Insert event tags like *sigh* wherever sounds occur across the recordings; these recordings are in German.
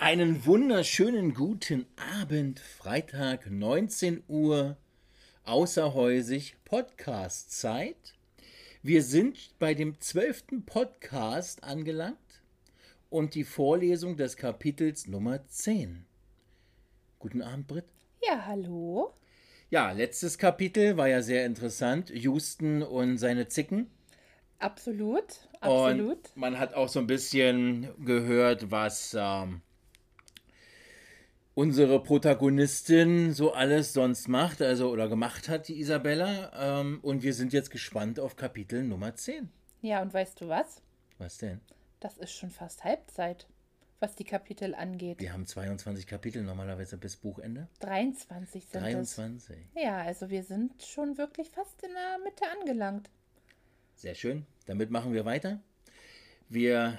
Einen wunderschönen guten Abend, Freitag 19 Uhr, außerhäusig Podcast-Zeit. Wir sind bei dem zwölften Podcast angelangt und die Vorlesung des Kapitels Nummer 10. Guten Abend, Britt. Ja, hallo. Ja, letztes Kapitel war ja sehr interessant. Houston und seine Zicken. Absolut, absolut. Und man hat auch so ein bisschen gehört, was ähm, unsere Protagonistin so alles sonst macht, also oder gemacht hat, die Isabella. Ähm, und wir sind jetzt gespannt auf Kapitel Nummer 10. Ja, und weißt du was? Was denn? Das ist schon fast Halbzeit, was die Kapitel angeht. Wir haben 22 Kapitel normalerweise bis Buchende. 23 sind 23. es. Ja, also wir sind schon wirklich fast in der Mitte angelangt. Sehr schön. Damit machen wir weiter. Wir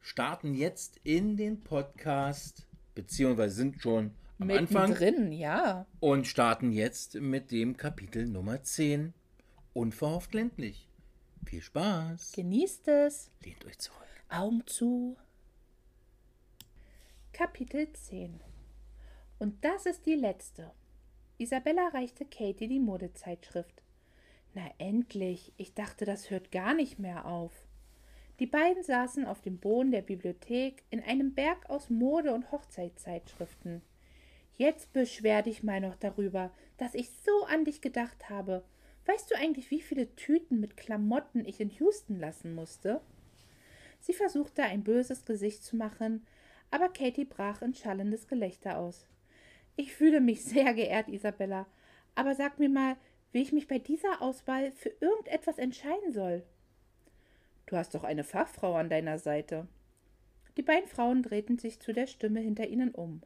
starten jetzt in den Podcast beziehungsweise sind schon am Mitten Anfang drin, ja. und starten jetzt mit dem Kapitel Nummer 10. Unverhofft ländlich. Viel Spaß. Genießt es. Lehnt euch zurück. Augen zu. Kapitel 10 Und das ist die letzte. Isabella reichte Katie die Modezeitschrift. Na endlich, ich dachte, das hört gar nicht mehr auf. Die beiden saßen auf dem Boden der Bibliothek in einem Berg aus Mode- und Hochzeitszeitschriften. Jetzt beschwer dich mal noch darüber, dass ich so an dich gedacht habe. Weißt du eigentlich, wie viele Tüten mit Klamotten ich in Houston lassen musste? Sie versuchte ein böses Gesicht zu machen, aber Katie brach in schallendes Gelächter aus. Ich fühle mich *laughs* sehr geehrt, Isabella, aber sag mir mal, wie ich mich bei dieser Auswahl für irgendetwas entscheiden soll. Du hast doch eine Fachfrau an deiner Seite. Die beiden Frauen drehten sich zu der Stimme hinter ihnen um.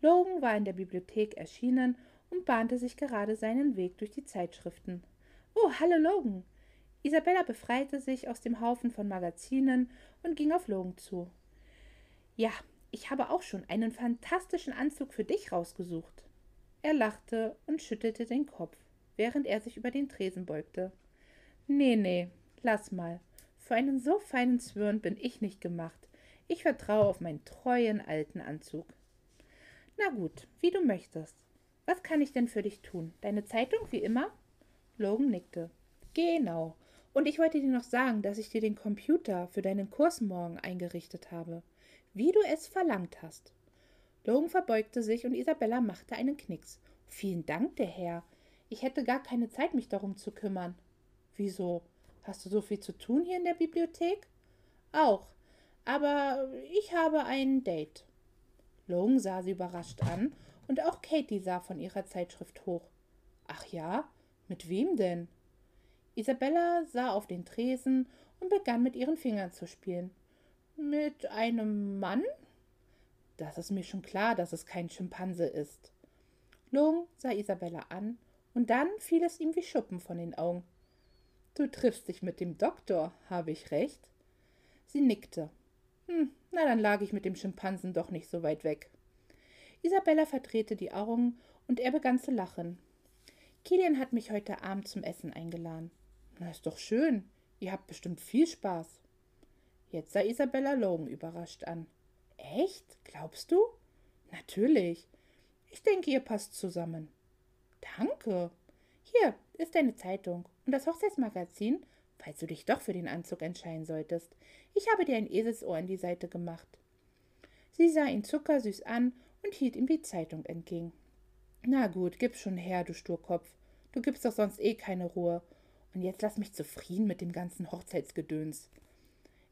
Logan war in der Bibliothek erschienen und bahnte sich gerade seinen Weg durch die Zeitschriften. Oh, hallo Logan. Isabella befreite sich aus dem Haufen von Magazinen und ging auf Logan zu. Ja, ich habe auch schon einen fantastischen Anzug für dich rausgesucht. Er lachte und schüttelte den Kopf, während er sich über den Tresen beugte. Nee, nee, lass mal. Für einen so feinen Zwirn bin ich nicht gemacht. Ich vertraue auf meinen treuen alten Anzug. Na gut, wie du möchtest. Was kann ich denn für dich tun? Deine Zeitung wie immer? Logan nickte. Genau. Und ich wollte dir noch sagen, dass ich dir den Computer für deinen Kurs morgen eingerichtet habe, wie du es verlangt hast. Logan verbeugte sich und Isabella machte einen Knicks. Vielen Dank, der Herr. Ich hätte gar keine Zeit, mich darum zu kümmern. Wieso? Hast du so viel zu tun hier in der Bibliothek? Auch. Aber ich habe ein Date. Logan sah sie überrascht an und auch Katie sah von ihrer Zeitschrift hoch. Ach ja? Mit wem denn? Isabella sah auf den Tresen und begann mit ihren Fingern zu spielen. Mit einem Mann? Das ist mir schon klar, dass es kein Schimpanse ist. Logan sah Isabella an, und dann fiel es ihm wie Schuppen von den Augen. Du triffst dich mit dem Doktor, habe ich recht? Sie nickte. Hm, na dann lag ich mit dem Schimpansen doch nicht so weit weg. Isabella verdrehte die Augen und er begann zu lachen. Kilian hat mich heute Abend zum Essen eingeladen. Na, ist doch schön. Ihr habt bestimmt viel Spaß. Jetzt sah Isabella Logan überrascht an. Echt? Glaubst du? Natürlich. Ich denke, ihr passt zusammen. Danke. Hier ist deine Zeitung und das Hochzeitsmagazin, falls du dich doch für den Anzug entscheiden solltest. Ich habe dir ein Eselsohr in die Seite gemacht. Sie sah ihn zuckersüß an und hielt ihm die Zeitung entgegen. Na gut, gib schon her, du Sturkopf. Du gibst doch sonst eh keine Ruhe. Und jetzt lass mich zufrieden mit dem ganzen Hochzeitsgedöns.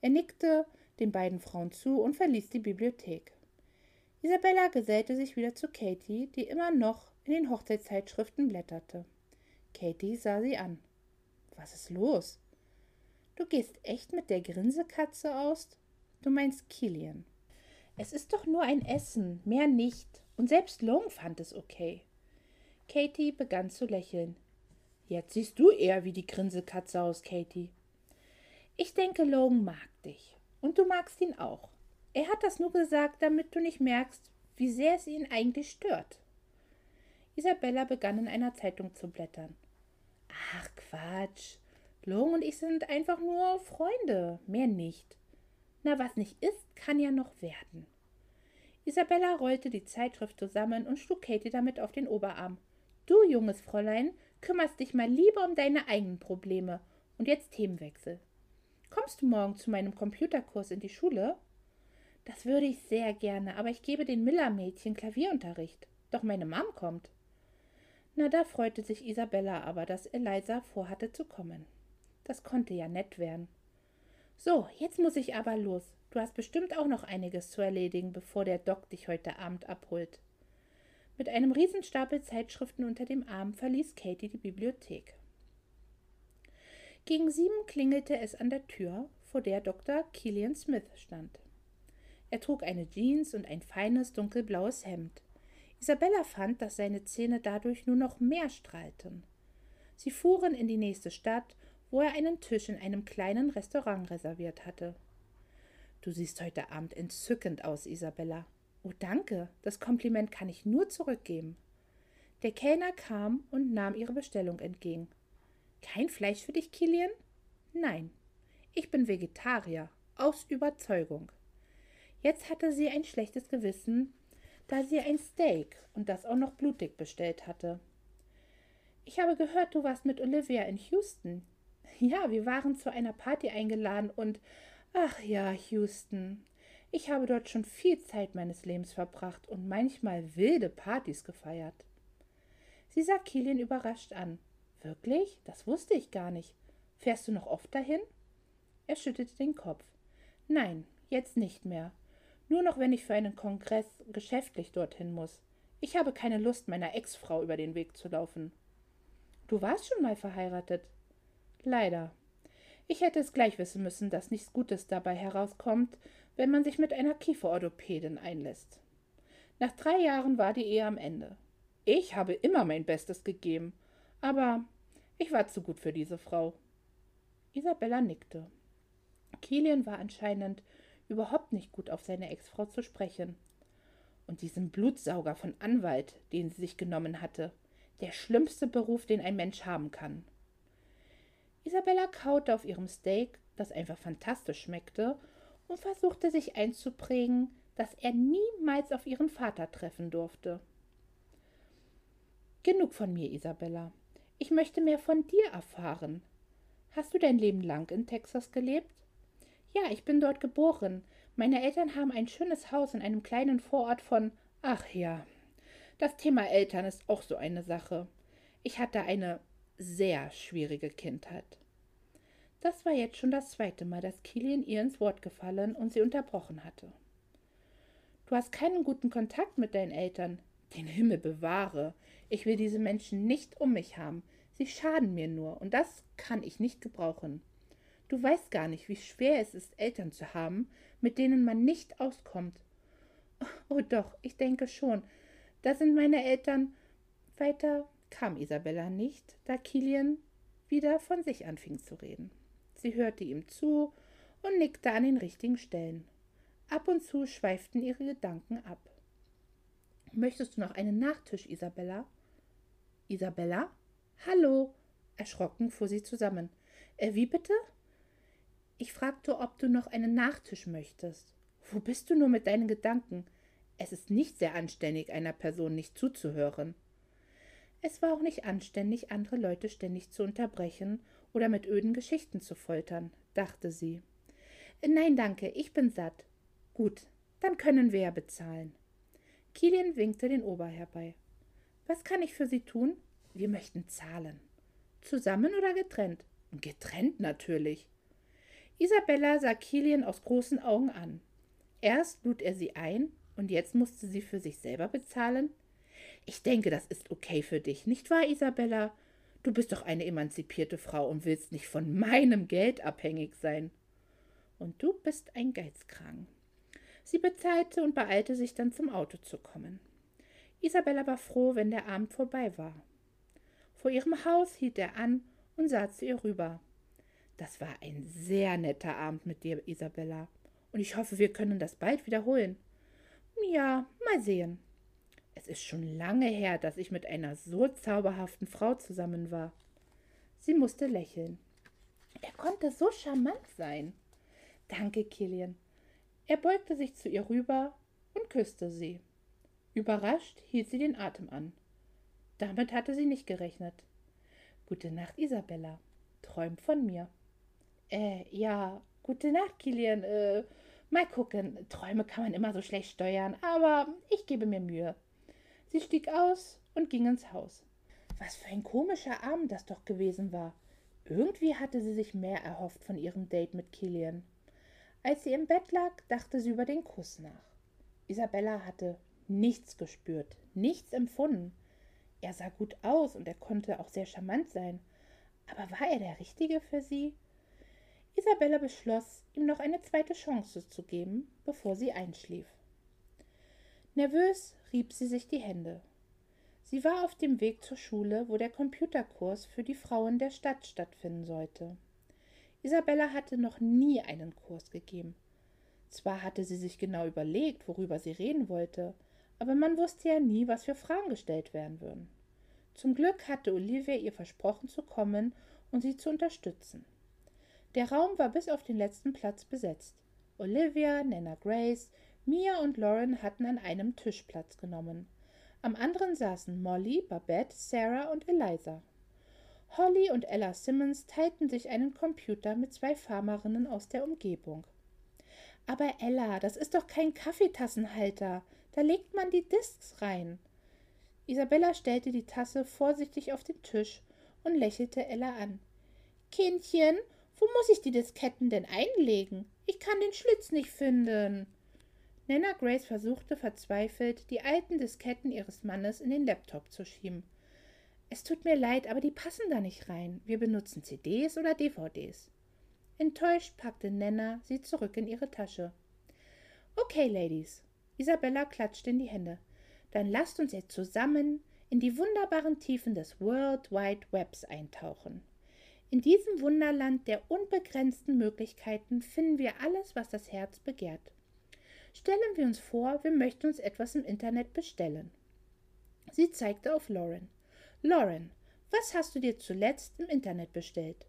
Er nickte den beiden Frauen zu und verließ die Bibliothek. Isabella gesellte sich wieder zu Katie, die immer noch in den Hochzeitszeitschriften blätterte. Katie sah sie an. Was ist los? Du gehst echt mit der Grinsekatze aus? Du meinst Kilian. Es ist doch nur ein Essen, mehr nicht. Und selbst Long fand es okay. Katie begann zu lächeln. Jetzt siehst du eher wie die Grinsekatze aus, Katie. Ich denke, Logan mag dich. Und du magst ihn auch. Er hat das nur gesagt, damit du nicht merkst, wie sehr es ihn eigentlich stört. Isabella begann in einer Zeitung zu blättern. Ach Quatsch. Long und ich sind einfach nur Freunde, mehr nicht. Na, was nicht ist, kann ja noch werden. Isabella rollte die Zeitschrift zusammen und schlug Katie damit auf den Oberarm. Du, junges Fräulein, kümmerst dich mal lieber um deine eigenen Probleme. Und jetzt Themenwechsel. Kommst du morgen zu meinem Computerkurs in die Schule? Das würde ich sehr gerne, aber ich gebe den Miller-Mädchen Klavierunterricht. Doch meine Mom kommt. Na, da freute sich Isabella aber, dass Eliza vorhatte zu kommen. Das konnte ja nett werden. So, jetzt muss ich aber los. Du hast bestimmt auch noch einiges zu erledigen, bevor der Doc dich heute Abend abholt. Mit einem Riesenstapel Zeitschriften unter dem Arm verließ Katie die Bibliothek. Gegen sieben klingelte es an der Tür, vor der Dr. Killian Smith stand. Er trug eine Jeans und ein feines dunkelblaues Hemd. Isabella fand, dass seine Zähne dadurch nur noch mehr strahlten. Sie fuhren in die nächste Stadt, wo er einen Tisch in einem kleinen Restaurant reserviert hatte. Du siehst heute Abend entzückend aus, Isabella. Oh, danke, das Kompliment kann ich nur zurückgeben. Der Kellner kam und nahm ihre Bestellung entgegen. Kein Fleisch für dich, Kilian? Nein, ich bin Vegetarier, aus Überzeugung. Jetzt hatte sie ein schlechtes Gewissen, da sie ein Steak und das auch noch blutig bestellt hatte. Ich habe gehört, du warst mit Olivia in Houston. Ja, wir waren zu einer Party eingeladen und ach ja, Houston. Ich habe dort schon viel Zeit meines Lebens verbracht und manchmal wilde Partys gefeiert. Sie sah Kilian überrascht an. Wirklich? Das wusste ich gar nicht. Fährst du noch oft dahin? Er schüttelte den Kopf. Nein, jetzt nicht mehr. Nur noch, wenn ich für einen Kongress geschäftlich dorthin muss. Ich habe keine Lust, meiner Ex-Frau über den Weg zu laufen. Du warst schon mal verheiratet. Leider. Ich hätte es gleich wissen müssen, dass nichts Gutes dabei herauskommt, wenn man sich mit einer Kieferorthopädin einlässt. Nach drei Jahren war die Ehe am Ende. Ich habe immer mein Bestes gegeben, aber ich war zu gut für diese Frau. Isabella nickte. Kilian war anscheinend überhaupt nicht gut auf seine Ex-Frau zu sprechen. Und diesen Blutsauger von Anwalt, den sie sich genommen hatte, der schlimmste Beruf, den ein Mensch haben kann. Isabella kaute auf ihrem Steak, das einfach fantastisch schmeckte, und versuchte sich einzuprägen, dass er niemals auf ihren Vater treffen durfte. Genug von mir, Isabella. Ich möchte mehr von dir erfahren. Hast du dein Leben lang in Texas gelebt? Ja, ich bin dort geboren. Meine Eltern haben ein schönes Haus in einem kleinen Vorort von. Ach ja. Das Thema Eltern ist auch so eine Sache. Ich hatte eine sehr schwierige Kindheit. Das war jetzt schon das zweite Mal, dass Kilian ihr ins Wort gefallen und sie unterbrochen hatte. Du hast keinen guten Kontakt mit deinen Eltern. Den Himmel bewahre. Ich will diese Menschen nicht um mich haben. Sie schaden mir nur, und das kann ich nicht gebrauchen. Du weißt gar nicht, wie schwer es ist, Eltern zu haben, mit denen man nicht auskommt. Oh doch, ich denke schon. Da sind meine Eltern. Weiter kam Isabella nicht, da Kilian wieder von sich anfing zu reden. Sie hörte ihm zu und nickte an den richtigen Stellen. Ab und zu schweiften ihre Gedanken ab. Möchtest du noch einen Nachtisch, Isabella? Isabella? Hallo? Erschrocken fuhr sie zusammen. Äh, wie bitte? Ich fragte, ob du noch einen Nachtisch möchtest. Wo bist du nur mit deinen Gedanken? Es ist nicht sehr anständig, einer Person nicht zuzuhören. Es war auch nicht anständig, andere Leute ständig zu unterbrechen oder mit öden Geschichten zu foltern, dachte sie. Nein, danke, ich bin satt. Gut, dann können wir ja bezahlen. Kilian winkte den Ober herbei. Was kann ich für Sie tun? Wir möchten zahlen. Zusammen oder getrennt? Getrennt natürlich. Isabella sah Kilian aus großen Augen an. Erst lud er sie ein und jetzt musste sie für sich selber bezahlen. Ich denke, das ist okay für dich, nicht wahr, Isabella? Du bist doch eine emanzipierte Frau und willst nicht von meinem Geld abhängig sein. Und du bist ein Geizkrank. Sie bezahlte und beeilte sich dann zum Auto zu kommen. Isabella war froh, wenn der Abend vorbei war. Vor ihrem Haus hielt er an und sah zu ihr rüber. Das war ein sehr netter Abend mit dir, Isabella. Und ich hoffe, wir können das bald wiederholen. Ja, mal sehen. Es ist schon lange her, dass ich mit einer so zauberhaften Frau zusammen war. Sie musste lächeln. Er konnte so charmant sein. Danke, Kilian. Er beugte sich zu ihr rüber und küsste sie. Überrascht hielt sie den Atem an. Damit hatte sie nicht gerechnet. Gute Nacht, Isabella. Träum von mir. Äh, ja, gute Nacht, Kilian. Äh, mal gucken. Träume kann man immer so schlecht steuern, aber ich gebe mir Mühe. Sie stieg aus und ging ins Haus. Was für ein komischer Abend das doch gewesen war. Irgendwie hatte sie sich mehr erhofft von ihrem Date mit Kilian. Als sie im Bett lag, dachte sie über den Kuss nach. Isabella hatte nichts gespürt, nichts empfunden. Er sah gut aus und er konnte auch sehr charmant sein. Aber war er der Richtige für sie? Isabella beschloss, ihm noch eine zweite Chance zu geben, bevor sie einschlief. Nervös rieb sie sich die Hände. Sie war auf dem Weg zur Schule, wo der Computerkurs für die Frauen der Stadt stattfinden sollte. Isabella hatte noch nie einen Kurs gegeben. Zwar hatte sie sich genau überlegt, worüber sie reden wollte, aber man wusste ja nie, was für Fragen gestellt werden würden. Zum Glück hatte Olivia ihr versprochen zu kommen und sie zu unterstützen. Der Raum war bis auf den letzten Platz besetzt. Olivia, Nana Grace, Mia und Lauren hatten an einem Tisch Platz genommen. Am anderen saßen Molly, Babette, Sarah und Eliza. Holly und Ella Simmons teilten sich einen Computer mit zwei Farmerinnen aus der Umgebung. Aber Ella, das ist doch kein Kaffeetassenhalter. Da legt man die Disks rein. Isabella stellte die Tasse vorsichtig auf den Tisch und lächelte Ella an. Kindchen, wo muss ich die Disketten denn einlegen? Ich kann den Schlitz nicht finden. Nana Grace versuchte verzweifelt, die alten Disketten ihres Mannes in den Laptop zu schieben. Es tut mir leid, aber die passen da nicht rein. Wir benutzen CDs oder DVDs. Enttäuscht packte Nana sie zurück in ihre Tasche. Okay, Ladies, Isabella klatschte in die Hände. Dann lasst uns jetzt zusammen in die wunderbaren Tiefen des World Wide Webs eintauchen. In diesem Wunderland der unbegrenzten Möglichkeiten finden wir alles, was das Herz begehrt. Stellen wir uns vor, wir möchten uns etwas im Internet bestellen. Sie zeigte auf Lauren. Lauren, was hast du dir zuletzt im Internet bestellt?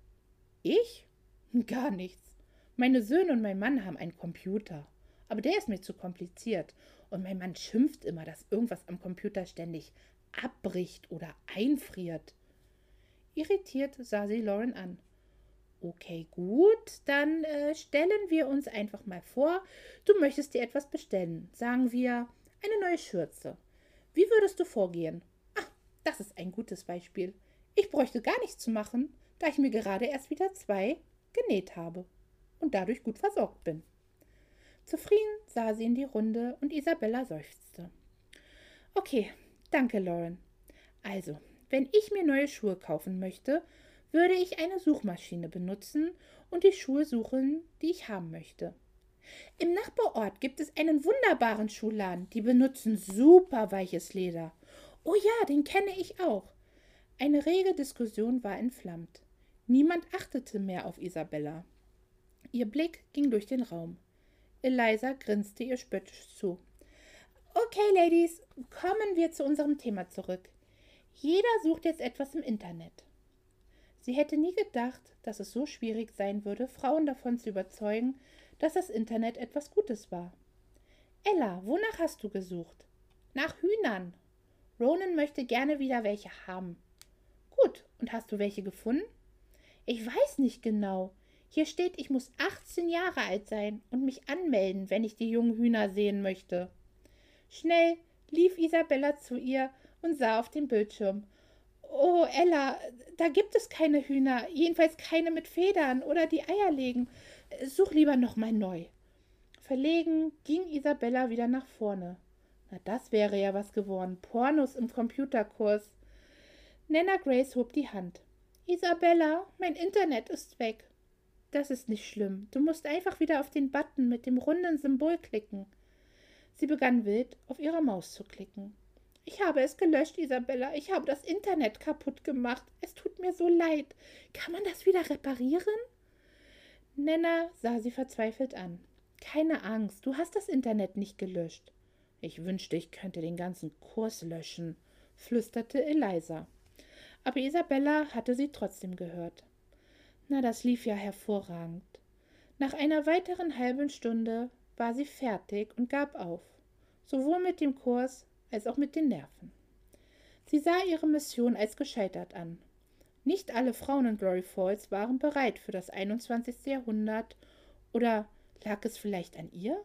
Ich? *laughs* Gar nichts. Meine Söhne und mein Mann haben einen Computer. Aber der ist mir zu kompliziert. Und mein Mann schimpft immer, dass irgendwas am Computer ständig abbricht oder einfriert. Irritiert sah sie Lauren an. Okay, gut, dann äh, stellen wir uns einfach mal vor, du möchtest dir etwas bestellen. Sagen wir eine neue Schürze. Wie würdest du vorgehen? Ah, das ist ein gutes Beispiel. Ich bräuchte gar nichts zu machen, da ich mir gerade erst wieder zwei genäht habe und dadurch gut versorgt bin. Zufrieden sah sie in die Runde und Isabella seufzte. Okay, danke, Lauren. Also, wenn ich mir neue Schuhe kaufen möchte, würde ich eine Suchmaschine benutzen und die Schuhe suchen, die ich haben möchte. Im Nachbarort gibt es einen wunderbaren Schuhladen, die benutzen super weiches Leder. Oh ja, den kenne ich auch. Eine rege Diskussion war entflammt. Niemand achtete mehr auf Isabella. Ihr Blick ging durch den Raum. Eliza grinste ihr spöttisch zu. Okay, Ladies, kommen wir zu unserem Thema zurück. Jeder sucht jetzt etwas im Internet. Sie hätte nie gedacht, dass es so schwierig sein würde, Frauen davon zu überzeugen, dass das Internet etwas Gutes war. Ella, wonach hast du gesucht? Nach Hühnern. Ronan möchte gerne wieder welche haben. Gut, und hast du welche gefunden? Ich weiß nicht genau. Hier steht, ich muss 18 Jahre alt sein und mich anmelden, wenn ich die jungen Hühner sehen möchte. Schnell lief Isabella zu ihr und sah auf den Bildschirm. Oh, Ella, da gibt es keine Hühner, jedenfalls keine mit Federn oder die Eier legen. Such lieber nochmal neu. Verlegen ging Isabella wieder nach vorne. Na, das wäre ja was geworden. Pornos im Computerkurs. Nana Grace hob die Hand. Isabella, mein Internet ist weg. Das ist nicht schlimm. Du musst einfach wieder auf den Button mit dem runden Symbol klicken. Sie begann wild auf ihrer Maus zu klicken. Ich habe es gelöscht, Isabella. Ich habe das Internet kaputt gemacht. Es tut mir so leid. Kann man das wieder reparieren? Nenna sah sie verzweifelt an. Keine Angst, du hast das Internet nicht gelöscht. Ich wünschte, ich könnte den ganzen Kurs löschen, flüsterte Eliza. Aber Isabella hatte sie trotzdem gehört. Na, das lief ja hervorragend. Nach einer weiteren halben Stunde war sie fertig und gab auf. sowohl mit dem Kurs als auch mit den Nerven. Sie sah ihre Mission als gescheitert an. Nicht alle Frauen in Glory Falls waren bereit für das 21. Jahrhundert oder lag es vielleicht an ihr?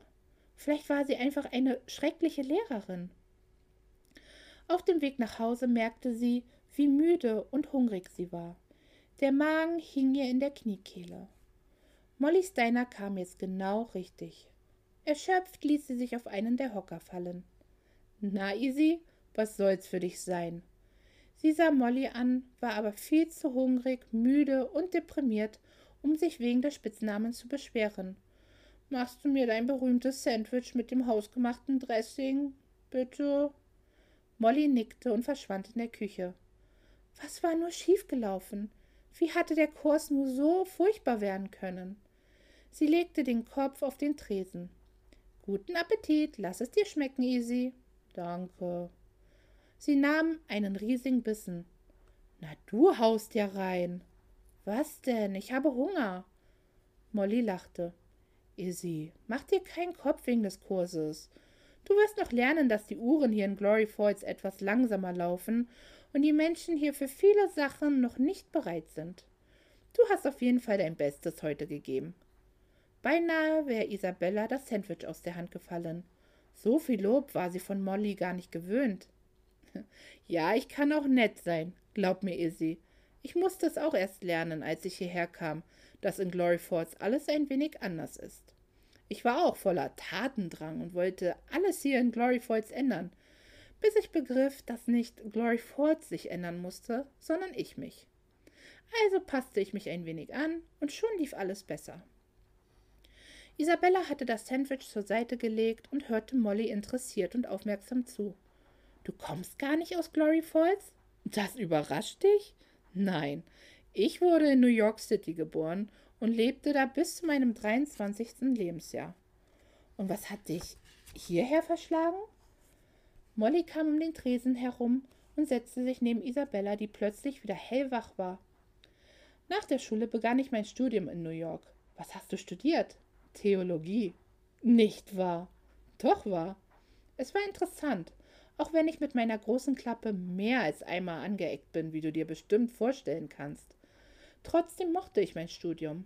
Vielleicht war sie einfach eine schreckliche Lehrerin. Auf dem Weg nach Hause merkte sie, wie müde und hungrig sie war. Der Magen hing ihr in der Kniekehle. Molly Steiner kam jetzt genau richtig. Erschöpft ließ sie sich auf einen der Hocker fallen. Na, Easy, was soll's für dich sein? Sie sah Molly an, war aber viel zu hungrig, müde und deprimiert, um sich wegen des Spitznamens zu beschweren. Machst du mir dein berühmtes Sandwich mit dem hausgemachten Dressing? Bitte? Molly nickte und verschwand in der Küche. Was war nur schiefgelaufen? Wie hatte der Kurs nur so furchtbar werden können? Sie legte den Kopf auf den Tresen. Guten Appetit, lass es dir schmecken, Easy. Danke. Sie nahm einen riesigen Bissen. Na, du haust ja rein. Was denn? Ich habe Hunger. Molly lachte. Izzy, mach dir keinen Kopf wegen des Kurses. Du wirst noch lernen, dass die Uhren hier in Glory Falls etwas langsamer laufen und die Menschen hier für viele Sachen noch nicht bereit sind. Du hast auf jeden Fall dein Bestes heute gegeben. Beinahe wäre Isabella das Sandwich aus der Hand gefallen. So viel Lob war sie von Molly gar nicht gewöhnt. *laughs* Ja, ich kann auch nett sein, glaub mir, Izzy. Ich musste es auch erst lernen, als ich hierher kam, dass in Glory Falls alles ein wenig anders ist. Ich war auch voller Tatendrang und wollte alles hier in Glory Falls ändern, bis ich begriff, dass nicht Glory Falls sich ändern musste, sondern ich mich. Also passte ich mich ein wenig an und schon lief alles besser. Isabella hatte das Sandwich zur Seite gelegt und hörte Molly interessiert und aufmerksam zu. Du kommst gar nicht aus Glory Falls? Das überrascht dich? Nein, ich wurde in New York City geboren und lebte da bis zu meinem 23. Lebensjahr. Und was hat dich hierher verschlagen? Molly kam um den Tresen herum und setzte sich neben Isabella, die plötzlich wieder hellwach war. Nach der Schule begann ich mein Studium in New York. Was hast du studiert? Theologie. Nicht wahr? Doch wahr. Es war interessant auch wenn ich mit meiner großen Klappe mehr als einmal angeeckt bin, wie du dir bestimmt vorstellen kannst. Trotzdem mochte ich mein Studium.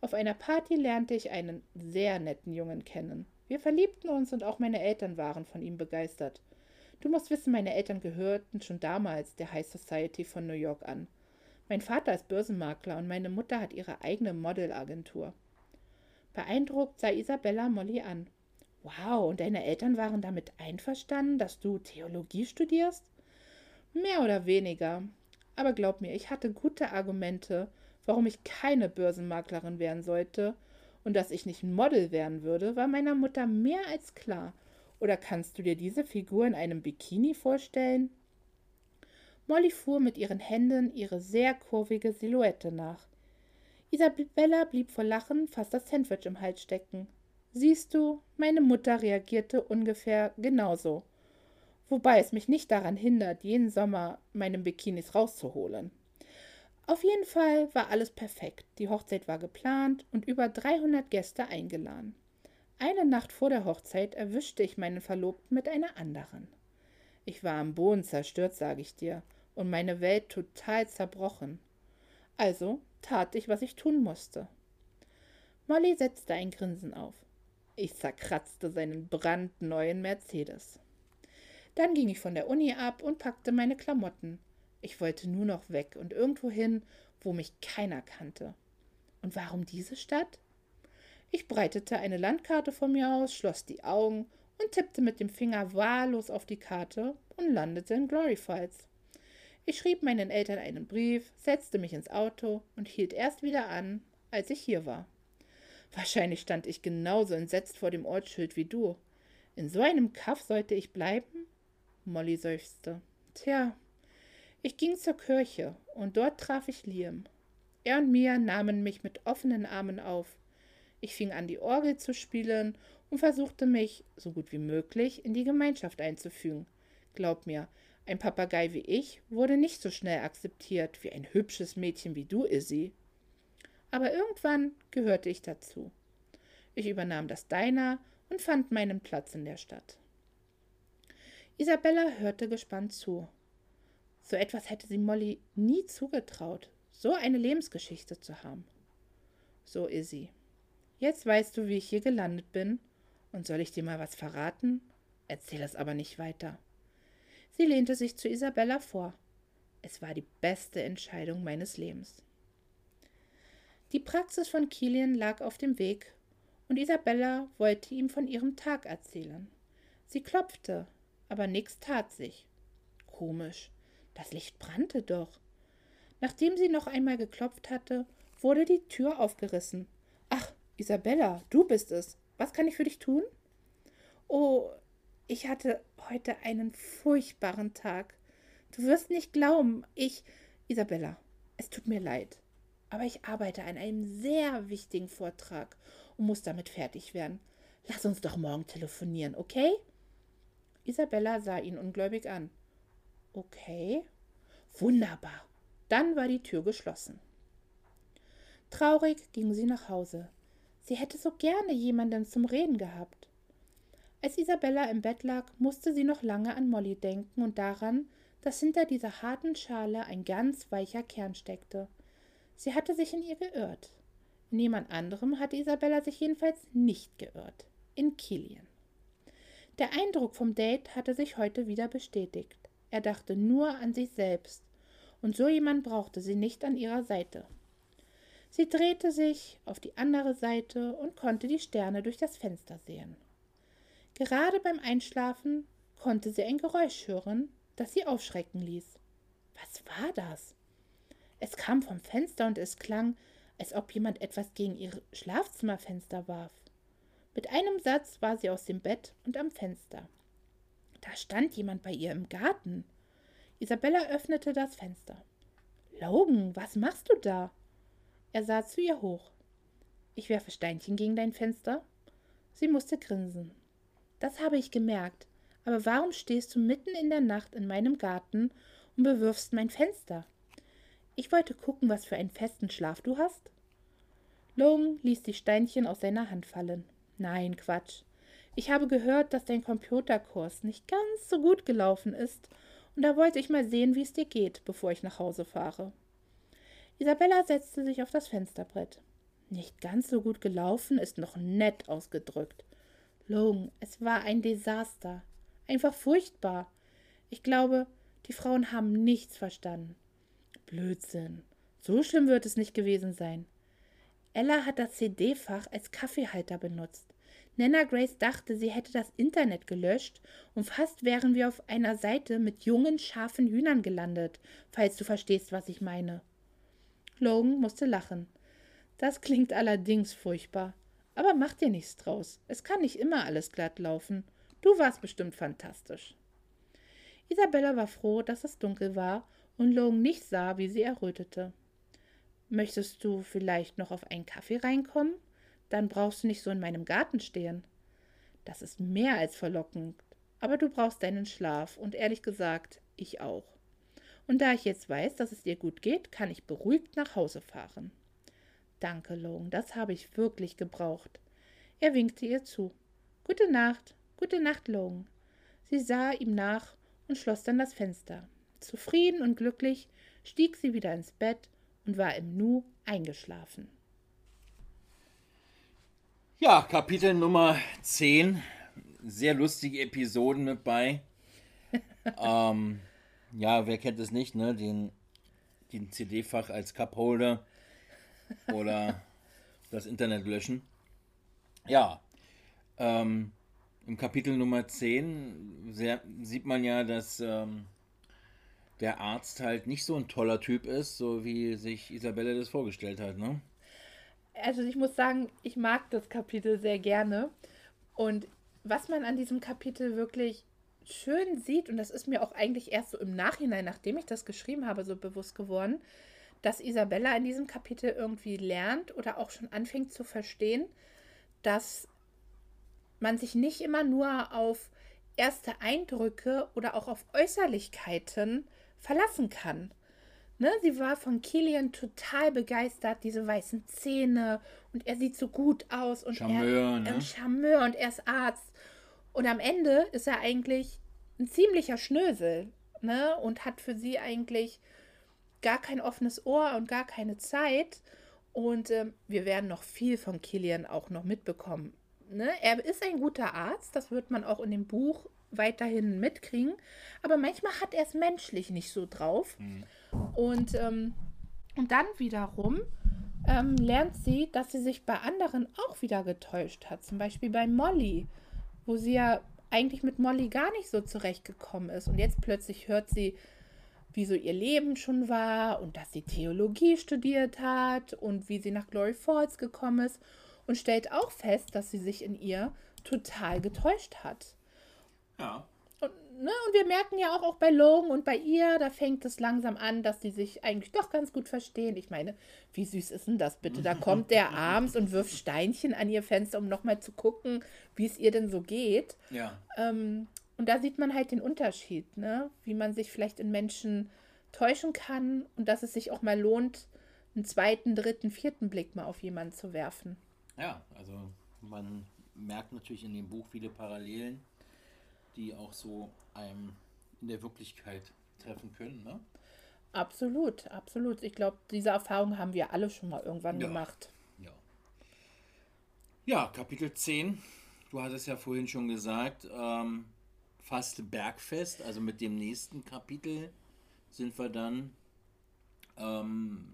Auf einer Party lernte ich einen sehr netten Jungen kennen. Wir verliebten uns und auch meine Eltern waren von ihm begeistert. Du musst wissen, meine Eltern gehörten schon damals der High Society von New York an. Mein Vater ist Börsenmakler und meine Mutter hat ihre eigene Modelagentur. Beeindruckt sah Isabella Molly an. Wow, und deine Eltern waren damit einverstanden, dass du Theologie studierst? Mehr oder weniger. Aber glaub mir, ich hatte gute Argumente, warum ich keine Börsenmaklerin werden sollte und dass ich nicht Model werden würde, war meiner Mutter mehr als klar. Oder kannst du dir diese Figur in einem Bikini vorstellen? Molly fuhr mit ihren Händen ihre sehr kurvige Silhouette nach. Isabella blieb vor Lachen fast das Sandwich im Hals stecken. Siehst du, meine Mutter reagierte ungefähr genauso. Wobei es mich nicht daran hindert, jeden Sommer meine Bikinis rauszuholen. Auf jeden Fall war alles perfekt. Die Hochzeit war geplant und über 300 Gäste eingeladen. Eine Nacht vor der Hochzeit erwischte ich meinen Verlobten mit einer anderen. Ich war am Boden zerstört, sage ich dir, und meine Welt total zerbrochen. Also tat ich, was ich tun musste. Molly setzte ein Grinsen auf. Ich zerkratzte seinen brandneuen Mercedes. Dann ging ich von der Uni ab und packte meine Klamotten. Ich wollte nur noch weg und irgendwo hin, wo mich keiner kannte. Und warum diese Stadt? Ich breitete eine Landkarte vor mir aus, schloss die Augen und tippte mit dem Finger wahllos auf die Karte und landete in Glory Falls. Ich schrieb meinen Eltern einen Brief, setzte mich ins Auto und hielt erst wieder an, als ich hier war. Wahrscheinlich stand ich genauso entsetzt vor dem Ortsschild wie du. In so einem Kaff sollte ich bleiben? Molly seufzte. Tja, ich ging zur Kirche und dort traf ich Liam. Er und Mia nahmen mich mit offenen Armen auf. Ich fing an, die Orgel zu spielen und versuchte mich, so gut wie möglich, in die Gemeinschaft einzufügen. Glaub mir, ein Papagei wie ich wurde nicht so schnell akzeptiert wie ein hübsches Mädchen wie du, Izzy aber irgendwann gehörte ich dazu. Ich übernahm das Diner und fand meinen Platz in der Stadt. Isabella hörte gespannt zu. So etwas hätte sie Molly nie zugetraut, so eine Lebensgeschichte zu haben. So, Izzy, jetzt weißt du, wie ich hier gelandet bin, und soll ich dir mal was verraten? Erzähl es aber nicht weiter. Sie lehnte sich zu Isabella vor. Es war die beste Entscheidung meines Lebens. Die Praxis von Kilian lag auf dem Weg, und Isabella wollte ihm von ihrem Tag erzählen. Sie klopfte, aber nichts tat sich. Komisch, das Licht brannte doch. Nachdem sie noch einmal geklopft hatte, wurde die Tür aufgerissen. Ach, Isabella, du bist es. Was kann ich für dich tun? Oh, ich hatte heute einen furchtbaren Tag. Du wirst nicht glauben, ich. Isabella, es tut mir leid, aber ich arbeite an einem sehr wichtigen Vortrag und muss damit fertig werden. Lass uns doch morgen telefonieren, okay? Isabella sah ihn ungläubig an. Okay. Wunderbar. Dann war die Tür geschlossen. Traurig ging sie nach Hause. Sie hätte so gerne jemanden zum Reden gehabt. Als Isabella im Bett lag, musste sie noch lange an Molly denken und daran, dass hinter dieser harten Schale ein ganz weicher Kern steckte. Sie hatte sich in ihr geirrt. In jemand anderem hatte Isabella sich jedenfalls nicht geirrt. In Kilian. Der Eindruck vom Date hatte sich heute wieder bestätigt. Er dachte nur an sich selbst, und so jemand brauchte sie nicht an ihrer Seite. Sie drehte sich auf die andere Seite und konnte die Sterne durch das Fenster sehen. Gerade beim Einschlafen konnte sie ein Geräusch hören, das sie aufschrecken ließ. Was war das? Es kam vom Fenster und es klang, als ob jemand etwas gegen ihr Schlafzimmerfenster warf. Mit einem Satz war sie aus dem Bett und am Fenster. Da stand jemand bei ihr im Garten. Isabella öffnete das Fenster. Logan, was machst du da? Er sah zu ihr hoch. Ich werfe Steinchen gegen dein Fenster? Sie musste grinsen. Das habe ich gemerkt. Aber warum stehst du mitten in der Nacht in meinem Garten und bewirfst mein Fenster? Ich wollte gucken, was für einen festen Schlaf du hast. Logan ließ die Steinchen aus seiner Hand fallen. Nein, Quatsch. Ich habe gehört, dass dein Computerkurs nicht ganz so gut gelaufen ist, und da wollte ich mal sehen, wie es dir geht, bevor ich nach Hause fahre. Isabella setzte sich auf das Fensterbrett. Nicht ganz so gut gelaufen ist noch nett ausgedrückt. Logan, es war ein Desaster. Einfach furchtbar. Ich glaube, die Frauen haben nichts verstanden. Blödsinn. So schlimm wird es nicht gewesen sein. Ella hat das CD-Fach als Kaffeehalter benutzt. Nana Grace dachte, sie hätte das Internet gelöscht und fast wären wir auf einer Seite mit jungen, scharfen Hühnern gelandet, falls du verstehst, was ich meine. Logan musste lachen. Das klingt allerdings furchtbar. Aber mach dir nichts draus. Es kann nicht immer alles glatt laufen. Du warst bestimmt fantastisch. Isabella war froh, dass es dunkel war und Logan nicht sah, wie sie errötete. Möchtest du vielleicht noch auf einen Kaffee reinkommen? Dann brauchst du nicht so in meinem Garten stehen. Das ist mehr als verlockend, aber du brauchst deinen Schlaf und ehrlich gesagt, ich auch. Und da ich jetzt weiß, dass es dir gut geht, kann ich beruhigt nach Hause fahren. Danke, Logan, das habe ich wirklich gebraucht. Er winkte ihr zu. Gute Nacht, gute Nacht, Logan. Sie sah ihm nach und schloss dann das Fenster. Zufrieden und glücklich stieg sie wieder ins Bett und war im Nu eingeschlafen. Ja, Kapitel Nummer 10. Sehr lustige Episoden mit bei. *laughs* ähm, ja, wer kennt es nicht, ne? Den, den CD-Fach als Cupholder oder das Internet löschen. Ja, ähm, im Kapitel Nummer 10 sehr, sieht man ja, dass ähm, der Arzt halt nicht so ein toller Typ ist, so wie sich Isabelle das vorgestellt hat, ne? Also ich muss sagen, ich mag das Kapitel sehr gerne. Und was man an diesem Kapitel wirklich schön sieht, und das ist mir auch eigentlich erst so im Nachhinein, nachdem ich das geschrieben habe, so bewusst geworden, dass Isabella in diesem Kapitel irgendwie lernt oder auch schon anfängt zu verstehen, dass man sich nicht immer nur auf erste Eindrücke oder auch auf Äußerlichkeiten verlassen kann. Ne, sie war von Killian total begeistert, diese weißen Zähne und er sieht so gut aus und Charmeur, er, ne? Charmeur und er ist Arzt. Und am Ende ist er eigentlich ein ziemlicher Schnösel, ne? Und hat für sie eigentlich gar kein offenes Ohr und gar keine Zeit. Und ähm, wir werden noch viel von Killian auch noch mitbekommen. Ne? Er ist ein guter Arzt, das wird man auch in dem Buch weiterhin mitkriegen. Aber manchmal hat er es menschlich nicht so drauf. Mhm. Und, ähm, und dann wiederum ähm, lernt sie, dass sie sich bei anderen auch wieder getäuscht hat. Zum Beispiel bei Molly, wo sie ja eigentlich mit Molly gar nicht so zurechtgekommen ist. Und jetzt plötzlich hört sie, wie so ihr Leben schon war und dass sie Theologie studiert hat und wie sie nach Glory Falls gekommen ist und stellt auch fest, dass sie sich in ihr total getäuscht hat. Ja. Und, ne, und wir merken ja auch, auch bei Logan und bei ihr, da fängt es langsam an, dass die sich eigentlich doch ganz gut verstehen. Ich meine, wie süß ist denn das bitte? Da kommt der *laughs* abends und wirft Steinchen an ihr Fenster, um nochmal zu gucken, wie es ihr denn so geht. Ja. Ähm, und da sieht man halt den Unterschied, ne? wie man sich vielleicht in Menschen täuschen kann und dass es sich auch mal lohnt, einen zweiten, dritten, vierten Blick mal auf jemanden zu werfen. Ja, also man merkt natürlich in dem Buch viele Parallelen die auch so einem in der Wirklichkeit treffen können. Ne? Absolut, absolut. Ich glaube, diese Erfahrung haben wir alle schon mal irgendwann ja. gemacht. Ja. Ja, Kapitel 10. Du hattest ja vorhin schon gesagt, ähm, fast Bergfest. Also mit dem nächsten Kapitel sind wir dann ähm,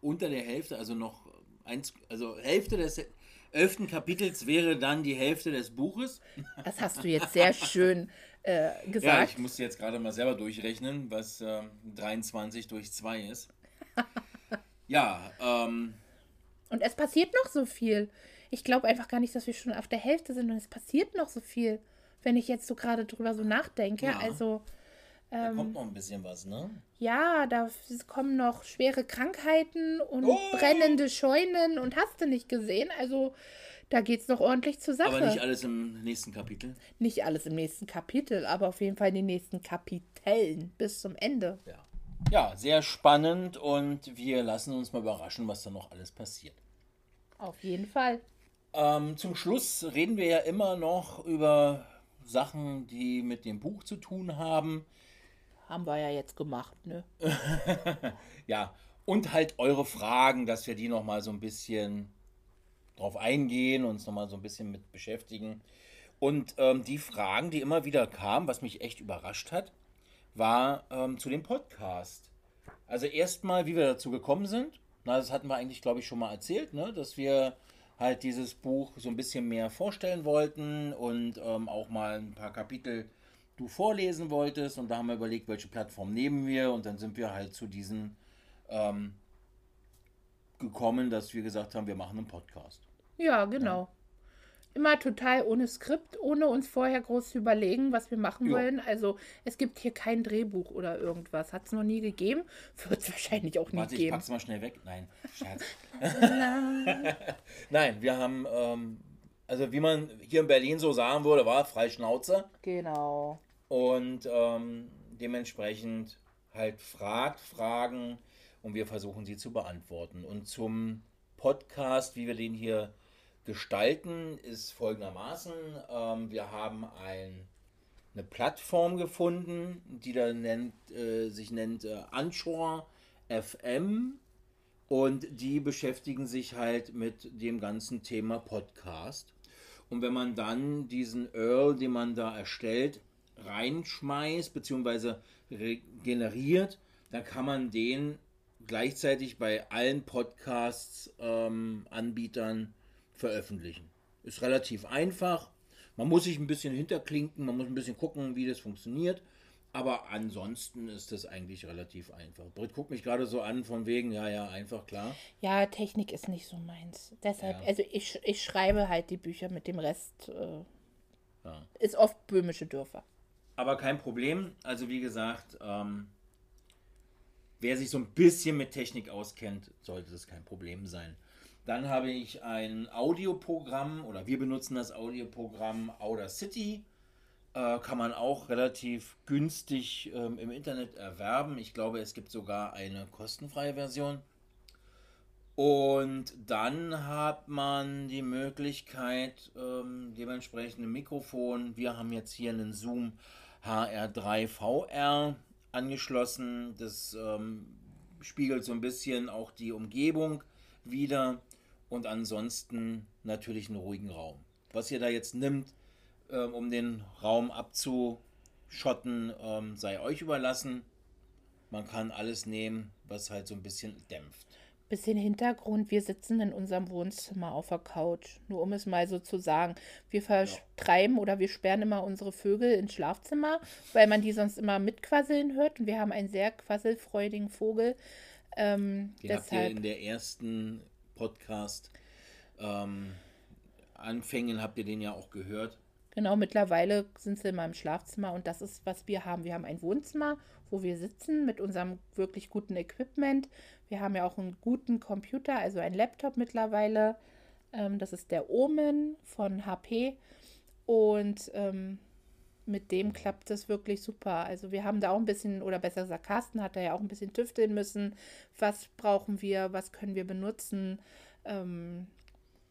unter der Hälfte, also noch eins, also Hälfte des elften Kapitels wäre dann die Hälfte des Buches. Das hast du jetzt sehr schön äh, gesagt. Ja, ich musste jetzt gerade mal selber durchrechnen, was äh, 23 durch 2 ist. *laughs* ja, ähm. Und es passiert noch so viel. Ich glaube einfach gar nicht, dass wir schon auf der Hälfte sind und es passiert noch so viel, wenn ich jetzt so gerade drüber so nachdenke. Ja. Also. Da kommt ähm, noch ein bisschen was, ne? Ja, da kommen noch schwere Krankheiten und oh! brennende Scheunen und hast du nicht gesehen. Also da geht es noch ordentlich zur Sache. Aber nicht alles im nächsten Kapitel? Nicht alles im nächsten Kapitel, aber auf jeden Fall in den nächsten Kapiteln bis zum Ende. Ja. Ja, sehr spannend und wir lassen uns mal überraschen, was da noch alles passiert. Auf jeden Fall. Ähm, zum Schluss reden wir ja immer noch über Sachen, die mit dem Buch zu tun haben haben wir ja jetzt gemacht, ne? *laughs* ja, und halt eure Fragen, dass wir die nochmal so ein bisschen drauf eingehen, uns nochmal so ein bisschen mit beschäftigen. Und ähm, die Fragen, die immer wieder kamen, was mich echt überrascht hat, war ähm, zu dem Podcast. Also erstmal, wie wir dazu gekommen sind. Na, das hatten wir eigentlich, glaube ich, schon mal erzählt, ne? dass wir halt dieses Buch so ein bisschen mehr vorstellen wollten und ähm, auch mal ein paar Kapitel du vorlesen wolltest und da haben wir überlegt, welche Plattform nehmen wir und dann sind wir halt zu diesen ähm, gekommen, dass wir gesagt haben, wir machen einen Podcast. Ja, genau. Ja. Immer total ohne Skript, ohne uns vorher groß zu überlegen, was wir machen jo. wollen. Also es gibt hier kein Drehbuch oder irgendwas. Hat es noch nie gegeben. *laughs* Wird es wahrscheinlich auch nie Warte, geben. Ich pack's mal schnell weg. Nein, Scherz. *laughs* *laughs* Nein, wir haben, ähm, also wie man hier in Berlin so sagen würde, war Freischnauze. Genau und ähm, dementsprechend halt fragt Fragen und wir versuchen sie zu beantworten. Und zum Podcast, wie wir den hier gestalten, ist folgendermaßen, ähm, wir haben ein, eine Plattform gefunden, die da nennt, äh, sich nennt äh, Anchor FM und die beschäftigen sich halt mit dem ganzen Thema Podcast. Und wenn man dann diesen Earl, den man da erstellt, reinschmeißt bzw. generiert, dann kann man den gleichzeitig bei allen Podcasts-Anbietern ähm, veröffentlichen. Ist relativ einfach. Man muss sich ein bisschen hinterklinken, man muss ein bisschen gucken, wie das funktioniert. Aber ansonsten ist das eigentlich relativ einfach. Britt guckt mich gerade so an, von wegen, ja, ja, einfach, klar. Ja, Technik ist nicht so meins. Deshalb, ja. also ich, ich schreibe halt die Bücher mit dem Rest. Äh, ja. Ist oft böhmische Dörfer. Aber kein Problem. Also wie gesagt, ähm, wer sich so ein bisschen mit Technik auskennt, sollte das kein Problem sein. Dann habe ich ein Audioprogramm oder wir benutzen das Audioprogramm Audacity. Äh, kann man auch relativ günstig ähm, im Internet erwerben. Ich glaube, es gibt sogar eine kostenfreie Version. Und dann hat man die Möglichkeit, ähm, dementsprechend ein Mikrofon. Wir haben jetzt hier einen Zoom HR3 VR angeschlossen. Das ähm, spiegelt so ein bisschen auch die Umgebung wieder und ansonsten natürlich einen ruhigen Raum. Was ihr da jetzt nimmt, ähm, um den Raum abzuschotten, ähm, sei euch überlassen. Man kann alles nehmen, was halt so ein bisschen dämpft. Bisschen Hintergrund, wir sitzen in unserem Wohnzimmer auf der Couch. Nur um es mal so zu sagen. Wir vertreiben ja. oder wir sperren immer unsere Vögel ins Schlafzimmer, weil man die sonst immer mitquasseln hört. Und wir haben einen sehr quasselfreudigen Vogel. Ähm, Den deshalb... habt ihr in der ersten Podcast ähm, Anfängen habt ihr den ja auch gehört. Genau, mittlerweile sind sie in meinem Schlafzimmer und das ist, was wir haben. Wir haben ein Wohnzimmer, wo wir sitzen mit unserem wirklich guten Equipment. Wir haben ja auch einen guten Computer, also ein Laptop mittlerweile. Ähm, das ist der Omen von HP und ähm, mit dem klappt es wirklich super. Also wir haben da auch ein bisschen, oder besser gesagt, Carsten hat da ja auch ein bisschen tüfteln müssen. Was brauchen wir, was können wir benutzen, ähm,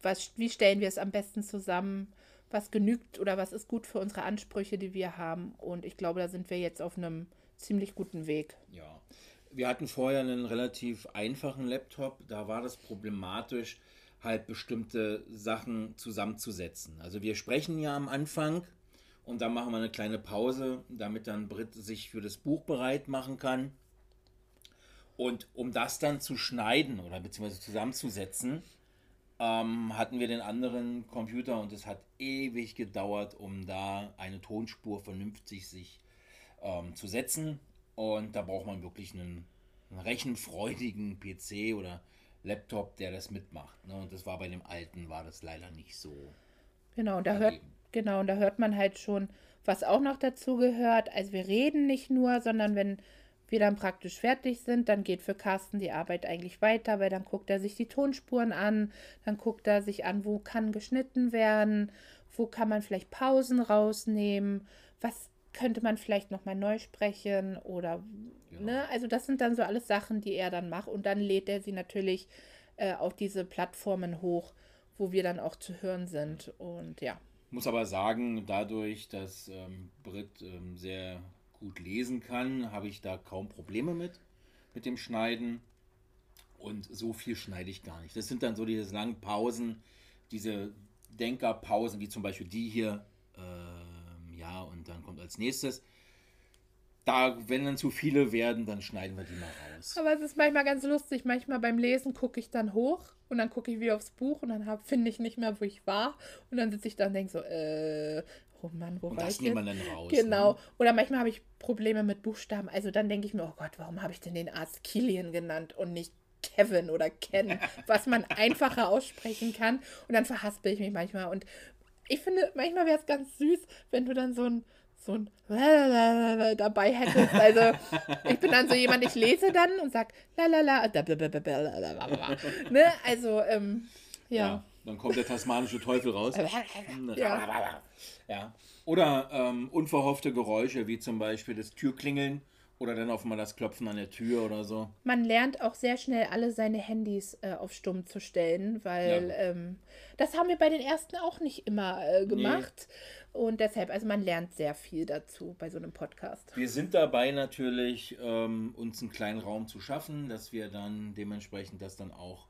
was, wie stellen wir es am besten zusammen, was genügt oder was ist gut für unsere Ansprüche, die wir haben. Und ich glaube, da sind wir jetzt auf einem ziemlich guten Weg. Ja, wir hatten vorher einen relativ einfachen Laptop, da war das problematisch, halt bestimmte Sachen zusammenzusetzen. Also wir sprechen ja am Anfang und dann machen wir eine kleine Pause, damit dann Brit sich für das Buch bereit machen kann. Und um das dann zu schneiden oder beziehungsweise zusammenzusetzen, ähm, hatten wir den anderen Computer und es hat ewig gedauert, um da eine Tonspur vernünftig sich ähm, zu setzen. Und da braucht man wirklich einen, einen rechenfreudigen PC oder Laptop, der das mitmacht. Ne? Und das war bei dem alten, war das leider nicht so. Genau, da hört, genau, und da hört man halt schon, was auch noch dazu gehört. Also wir reden nicht nur, sondern wenn wir dann praktisch fertig sind, dann geht für Carsten die Arbeit eigentlich weiter, weil dann guckt er sich die Tonspuren an, dann guckt er sich an, wo kann geschnitten werden, wo kann man vielleicht Pausen rausnehmen, was könnte man vielleicht nochmal neu sprechen oder, genau. ne, also das sind dann so alles Sachen, die er dann macht und dann lädt er sie natürlich äh, auf diese Plattformen hoch, wo wir dann auch zu hören sind und ja. Muss aber sagen, dadurch, dass ähm, Brit ähm, sehr gut lesen kann, habe ich da kaum Probleme mit, mit dem Schneiden. Und so viel schneide ich gar nicht. Das sind dann so diese langen Pausen, diese Denkerpausen, wie zum Beispiel die hier. Äh, ja, und dann kommt als nächstes. Da, wenn dann zu viele werden, dann schneiden wir die mal raus. Aber es ist manchmal ganz lustig. Manchmal beim Lesen gucke ich dann hoch und dann gucke ich wieder aufs Buch und dann finde ich nicht mehr, wo ich war. Und dann sitze ich da und denke so, äh, oh Mann, wo und war das ich nimmt man dann raus. Genau. Ne? Oder manchmal habe ich Probleme mit Buchstaben. Also dann denke ich mir, oh Gott, warum habe ich denn den Arzt Killian genannt und nicht Kevin oder Ken, *laughs* was man einfacher aussprechen kann. Und dann verhaspel ich mich manchmal. Und ich finde, manchmal wäre es ganz süß, wenn du dann so ein so ein dabei hättest. Also ich bin dann so jemand, ich lese dann und sag la la la ne? Also ähm, ja. ja. Dann kommt der tasmanische Teufel raus. *laughs* ja. ja. Oder ähm, unverhoffte Geräusche, wie zum Beispiel das Türklingeln oder dann auf mal das Klopfen an der Tür oder so. Man lernt auch sehr schnell, alle seine Handys äh, auf Stumm zu stellen, weil ja. ähm, das haben wir bei den ersten auch nicht immer äh, gemacht. Nee. Und deshalb, also man lernt sehr viel dazu bei so einem Podcast. Wir sind dabei natürlich, ähm, uns einen kleinen Raum zu schaffen, dass wir dann dementsprechend das dann auch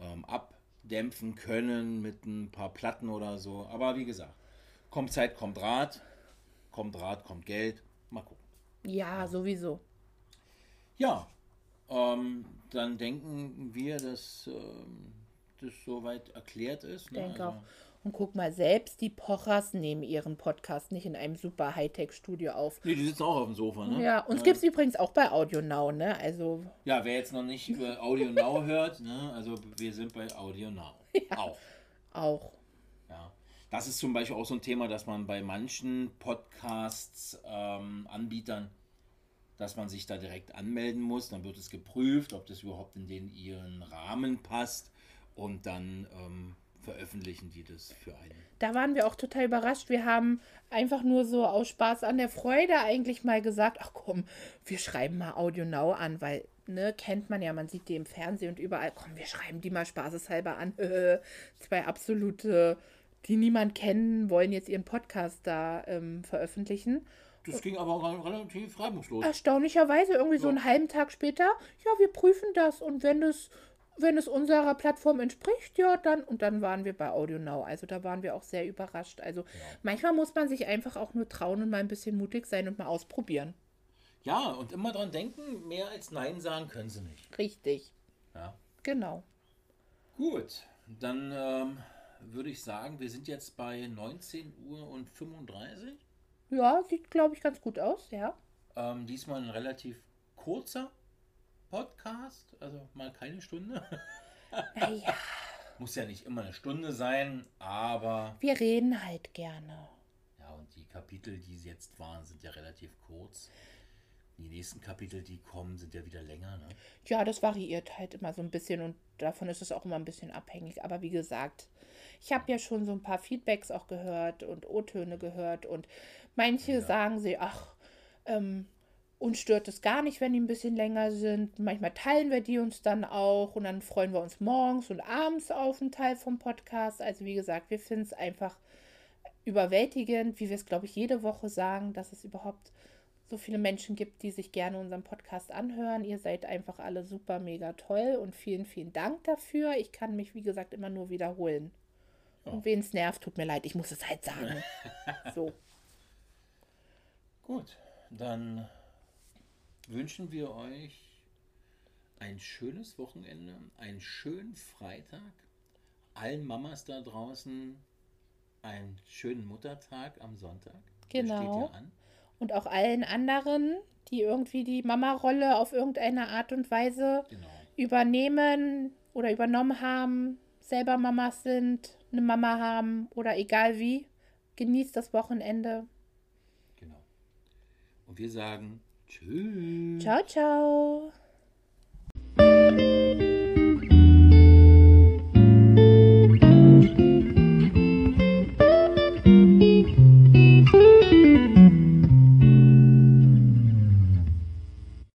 ähm, abdämpfen können mit ein paar Platten oder so. Aber wie gesagt, kommt Zeit, kommt Rat. Kommt Rat, kommt Geld. Mal gucken. Ja, sowieso. Ja, ähm, dann denken wir, dass ähm, das soweit erklärt ist. Ne? Denke also, auch. Und guck mal, selbst die Pochers nehmen ihren Podcast nicht in einem super Hightech-Studio auf. Nee, die sitzen auch auf dem Sofa, ne? Ja, uns ja. gibt es übrigens auch bei Audio Now, ne? Also. Ja, wer jetzt noch nicht über Audio Now hört, ne? Also wir sind bei Audio Now. *laughs* Ja, auch. Auch. Das ist zum Beispiel auch so ein Thema, dass man bei manchen Podcasts-Anbietern, ähm, dass man sich da direkt anmelden muss. Dann wird es geprüft, ob das überhaupt in den ihren Rahmen passt. Und dann ähm, veröffentlichen die das für einen. Da waren wir auch total überrascht. Wir haben einfach nur so aus Spaß an der Freude eigentlich mal gesagt, ach komm, wir schreiben mal Audio Now an, weil, ne, kennt man ja, man sieht die im Fernsehen und überall, komm, wir schreiben die mal spaßeshalber an. *laughs* Zwei absolute die niemand kennen, wollen jetzt ihren Podcast da ähm, veröffentlichen. das ging aber re- relativ reibungslos. Erstaunlicherweise irgendwie so Ja. einen halben Tag später, ja, wir prüfen das und wenn es, wenn es unserer Plattform entspricht, ja, dann und dann waren wir bei AudioNow. Also da waren wir auch sehr überrascht. Also manchmal muss man sich einfach auch nur trauen und mal ein bisschen mutig sein und mal ausprobieren. Ja, und immer dran denken, mehr als Nein sagen können sie nicht. Richtig. Ja. Genau. Gut, dann ähm, würde ich sagen, wir sind jetzt bei 19 Uhr und 35. Ja, sieht, glaube ich, ganz gut aus, ja. Ähm, diesmal ein relativ kurzer Podcast, also mal keine Stunde. *laughs* Naja, Muss ja nicht immer eine Stunde sein, aber wir reden halt gerne. ja, und die Kapitel, die jetzt waren, sind ja relativ kurz. Die nächsten Kapitel, die kommen, sind ja wieder länger. Ne? Ja, das variiert halt immer so ein bisschen und davon ist es auch immer ein bisschen abhängig. Aber wie gesagt, ich habe ja schon so ein paar Feedbacks auch gehört und O-Töne gehört und manche sagen sie, ach, ähm, uns stört es gar nicht, wenn die ein bisschen länger sind. Manchmal teilen wir die uns dann auch und dann freuen wir uns morgens und abends auf einen Teil vom Podcast. Also wie gesagt, wir finden es einfach überwältigend, wie wir es, glaube ich, jede Woche sagen, dass es überhaupt so viele Menschen gibt, die sich gerne unseren Podcast anhören. Ihr seid einfach alle super, mega toll und vielen, vielen Dank dafür. Ich kann mich, wie gesagt, immer nur wiederholen. Und wen es nervt, tut mir leid, ich muss es halt sagen. *laughs* so. Gut, dann wünschen wir euch ein schönes Wochenende, einen schönen Freitag, allen Mamas da draußen einen schönen Muttertag am Sonntag. Genau. Und auch allen anderen, die irgendwie die Mama-Rolle auf irgendeine Art und Weise Genau. übernehmen oder übernommen haben, selber Mamas sind, eine Mama haben oder egal wie, genießt das Wochenende. Genau. Und wir sagen Tschüss. Ciao, ciao.